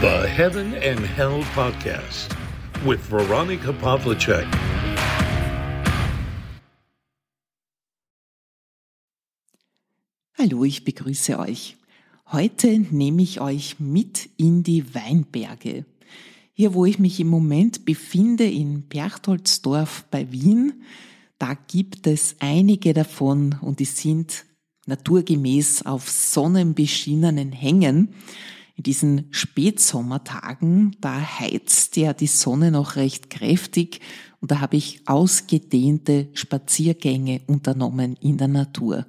The Heaven and Hell Podcast with Veronica Pavlicek. Hallo, ich begrüße euch. Heute nehme ich euch mit in die Weinberge. Hier, wo ich mich im Moment befinde, in Berchtoldsdorf bei Wien, da gibt es einige davon und die sind naturgemäß auf sonnenbeschienenen Hängen. In diesen Spätsommertagen, da heizt ja die Sonne noch recht kräftig und da habe ich ausgedehnte Spaziergänge unternommen in der Natur.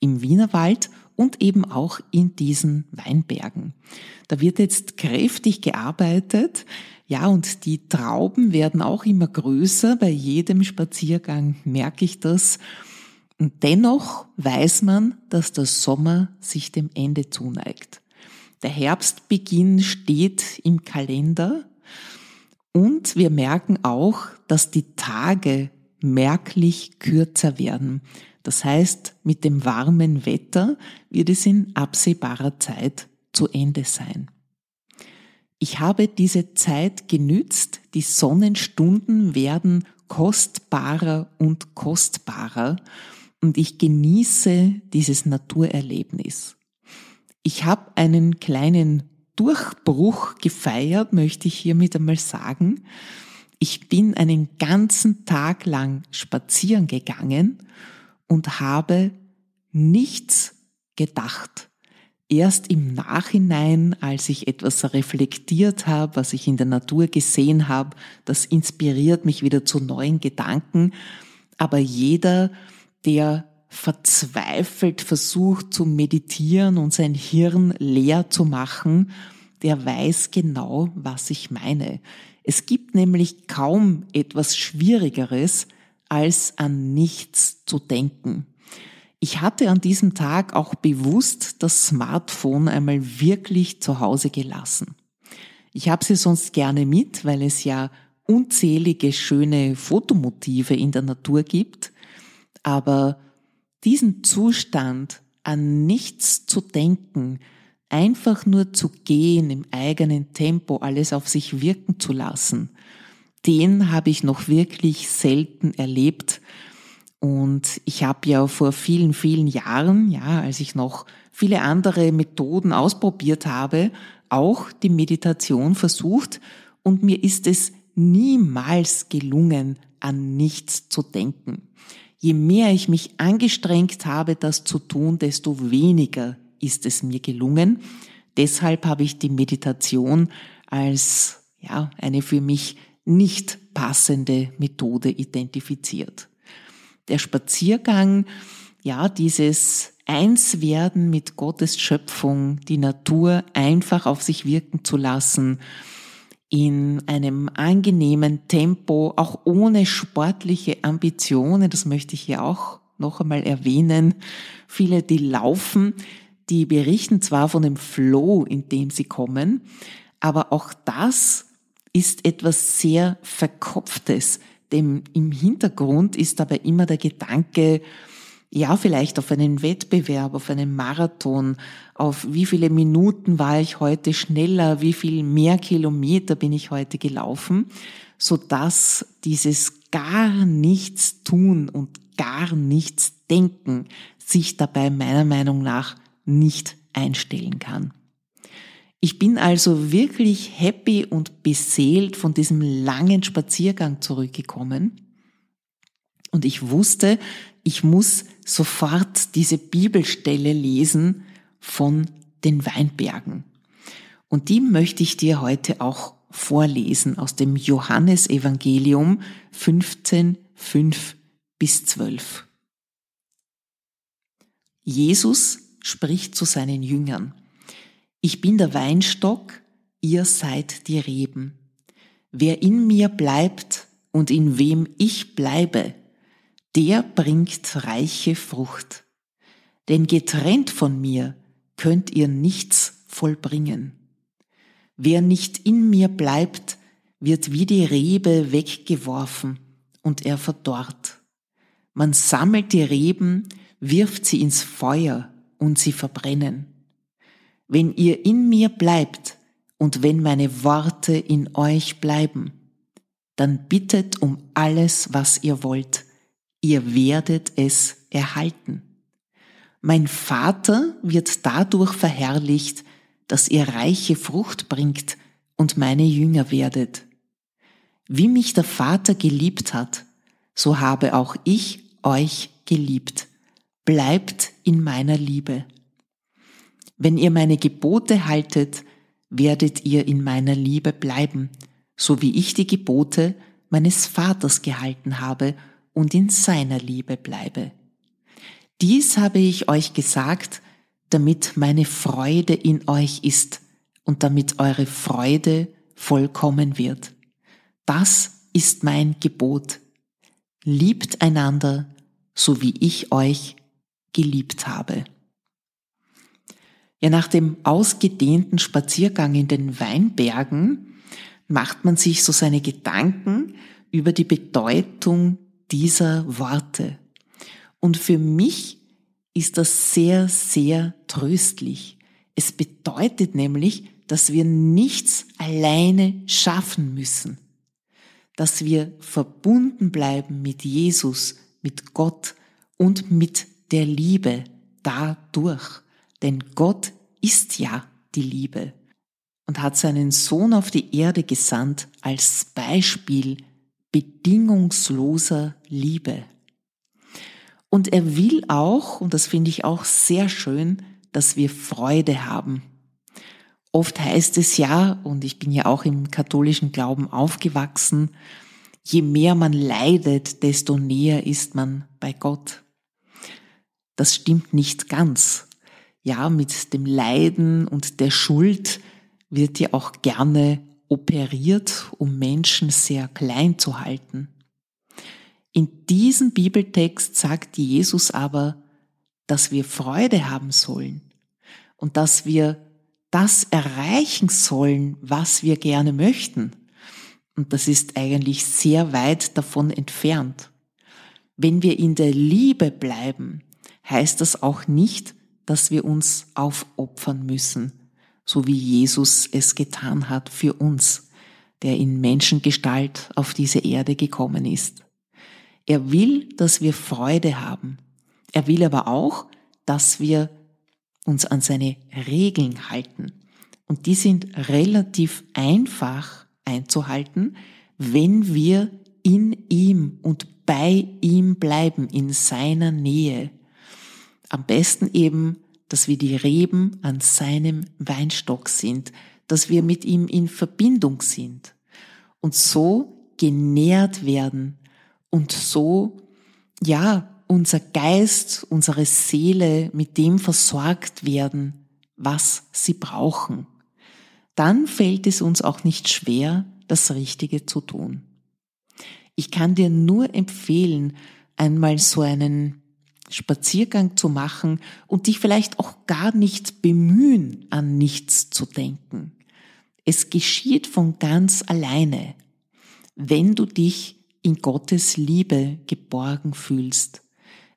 Im Wienerwald und eben auch in diesen Weinbergen. Da wird jetzt kräftig gearbeitet. Ja, und die Trauben werden auch immer größer. Bei jedem Spaziergang merke ich das. Und dennoch weiß man, dass der Sommer sich dem Ende zuneigt. Der Herbstbeginn steht im Kalender und wir merken auch, dass die Tage merklich kürzer werden. Das heißt, mit dem warmen Wetter wird es in absehbarer Zeit zu Ende sein. Ich habe diese Zeit genützt, die Sonnenstunden werden kostbarer und kostbarer und ich genieße dieses Naturerlebnis. Ich habe einen kleinen Durchbruch gefeiert, möchte ich hiermit einmal sagen. Ich bin einen ganzen Tag lang spazieren gegangen und habe nichts gedacht. Erst im Nachhinein, als ich etwas reflektiert habe, was ich in der Natur gesehen habe, das inspiriert mich wieder zu neuen Gedanken. Aber jeder, der verzweifelt versucht zu meditieren und sein Hirn leer zu machen, der weiß genau, was ich meine. Es gibt nämlich kaum etwas Schwierigeres, als an nichts zu denken. Ich hatte an diesem Tag auch bewusst das Smartphone einmal wirklich zu Hause gelassen. Ich habe sie sonst gerne mit, weil es ja unzählige schöne Fotomotive in der Natur gibt, aber diesen Zustand an nichts zu denken, einfach nur zu gehen im eigenen Tempo, alles auf sich wirken zu lassen, den habe ich noch wirklich selten erlebt. Und ich habe ja vor vielen, vielen Jahren, ja, als ich noch viele andere Methoden ausprobiert habe, auch die Meditation versucht und mir ist es niemals gelungen, an nichts zu denken. Je mehr ich mich angestrengt habe, das zu tun, desto weniger ist es mir gelungen. Deshalb habe ich die Meditation als ja, eine für mich nicht passende Methode identifiziert. Der Spaziergang, ja, dieses Einswerden mit Gottes Schöpfung, die Natur einfach auf sich wirken zu lassen, in einem angenehmen Tempo, auch ohne sportliche Ambitionen, das möchte ich hier auch noch einmal erwähnen. Viele, die laufen, die berichten zwar von dem Flow, in dem sie kommen, aber auch das ist etwas sehr Verkopftes, dem im Hintergrund ist aber immer der Gedanke, ja, vielleicht auf einen Wettbewerb, auf einen Marathon, auf wie viele Minuten war ich heute schneller, wie viel mehr Kilometer bin ich heute gelaufen, so dass dieses gar nichts tun und gar nichts denken sich dabei meiner Meinung nach nicht einstellen kann. Ich bin also wirklich happy und beseelt von diesem langen Spaziergang zurückgekommen. Und ich wusste, ich muss sofort diese Bibelstelle lesen von den Weinbergen. Und die möchte ich dir heute auch vorlesen aus dem Johannesevangelium 15, 5 bis 12. Jesus spricht zu seinen Jüngern. Ich bin der Weinstock, ihr seid die Reben. Wer in mir bleibt und in wem ich bleibe, der bringt reiche Frucht. Denn getrennt von mir könnt ihr nichts vollbringen. Wer nicht in mir bleibt, wird wie die Rebe weggeworfen und er verdorrt. Man sammelt die Reben, wirft sie ins Feuer und sie verbrennen. Wenn ihr in mir bleibt und wenn meine Worte in euch bleiben, dann bittet um alles, was ihr wollt. Ihr werdet es erhalten. Mein Vater wird dadurch verherrlicht, dass ihr reiche Frucht bringt und meine Jünger werdet. Wie mich der Vater geliebt hat, so habe auch ich euch geliebt. Bleibt in meiner Liebe. Wenn ihr meine Gebote haltet, werdet ihr in meiner Liebe bleiben, so wie ich die Gebote meines Vaters gehalten habe und in seiner Liebe bleibe. Dies habe ich euch gesagt, damit meine Freude in euch ist und damit eure Freude vollkommen wird. Das ist mein Gebot. Liebt einander, so wie ich euch geliebt habe. Ja, nach dem ausgedehnten Spaziergang in den Weinbergen macht man sich so seine Gedanken über die Bedeutung dieser Worte. Und für mich ist das sehr, sehr tröstlich. Es bedeutet nämlich, dass wir nichts alleine schaffen müssen, dass wir verbunden bleiben mit Jesus, mit Gott und mit der Liebe dadurch. Denn Gott ist ja die Liebe und hat seinen Sohn auf die Erde gesandt als Beispiel bedingungsloser Liebe. Und er will auch, und das finde ich auch sehr schön, dass wir Freude haben. Oft heißt es ja, und ich bin ja auch im katholischen Glauben aufgewachsen, je mehr man leidet, desto näher ist man bei Gott. Das stimmt nicht ganz ja, mit dem Leiden und der Schuld wird ja auch gerne operiert, um Menschen sehr klein zu halten. In diesem Bibeltext sagt Jesus aber, dass wir Freude haben sollen und dass wir das erreichen sollen, was wir gerne möchten. Und das ist eigentlich sehr weit davon entfernt. Wenn wir in der Liebe bleiben, heißt das auch nicht, dass wir uns aufopfern müssen, so wie Jesus es getan hat für uns, der in Menschengestalt auf diese Erde gekommen ist. Er will, dass wir Freude haben. Er will aber auch, dass wir uns an seine Regeln halten. Und die sind relativ einfach einzuhalten, wenn wir in ihm und bei ihm bleiben, in seiner Nähe am besten eben, dass wir die Reben an seinem Weinstock sind, dass wir mit ihm in Verbindung sind und so genährt werden und so, ja, unser Geist, unsere Seele mit dem versorgt werden, was sie brauchen. Dann fällt es uns auch nicht schwer, das Richtige zu tun. Ich kann dir nur empfehlen, einmal so einen Spaziergang zu machen und dich vielleicht auch gar nicht bemühen, an nichts zu denken. Es geschieht von ganz alleine, wenn du dich in Gottes Liebe geborgen fühlst,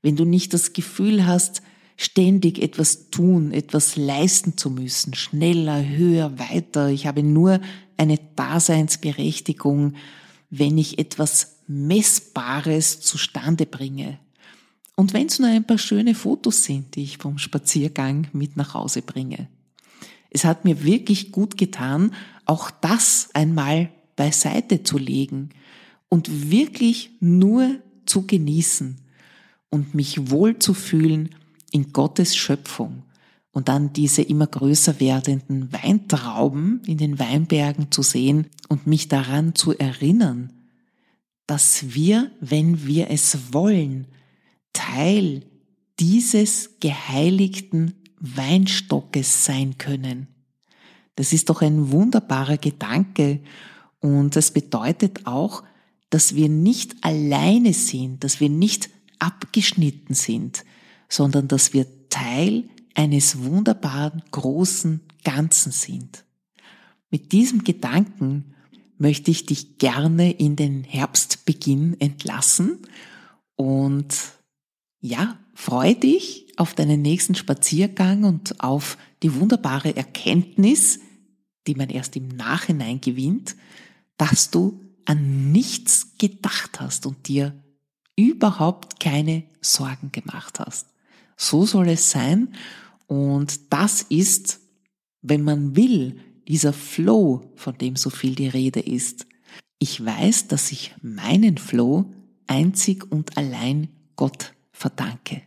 wenn du nicht das Gefühl hast, ständig etwas tun, etwas leisten zu müssen, schneller, höher, weiter. Ich habe nur eine Daseinsberechtigung, wenn ich etwas Messbares zustande bringe. Und wenn es nur ein paar schöne Fotos sind, die ich vom Spaziergang mit nach Hause bringe. Es hat mir wirklich gut getan, auch das einmal beiseite zu legen und wirklich nur zu genießen und mich wohl zu fühlen in Gottes Schöpfung und dann diese immer größer werdenden Weintrauben in den Weinbergen zu sehen und mich daran zu erinnern, dass wir, wenn wir es wollen, Teil dieses geheiligten Weinstockes sein können. Das ist doch ein wunderbarer Gedanke und das bedeutet auch, dass wir nicht alleine sind, dass wir nicht abgeschnitten sind, sondern dass wir Teil eines wunderbaren großen Ganzen sind. Mit diesem Gedanken möchte ich dich gerne in den Herbstbeginn entlassen und ja, freu dich auf deinen nächsten Spaziergang und auf die wunderbare Erkenntnis, die man erst im Nachhinein gewinnt, dass du an nichts gedacht hast und dir überhaupt keine Sorgen gemacht hast. So soll es sein und das ist, wenn man will, dieser Flow, von dem so viel die Rede ist. Ich weiß, dass ich meinen Flow einzig und allein Gott verdanke.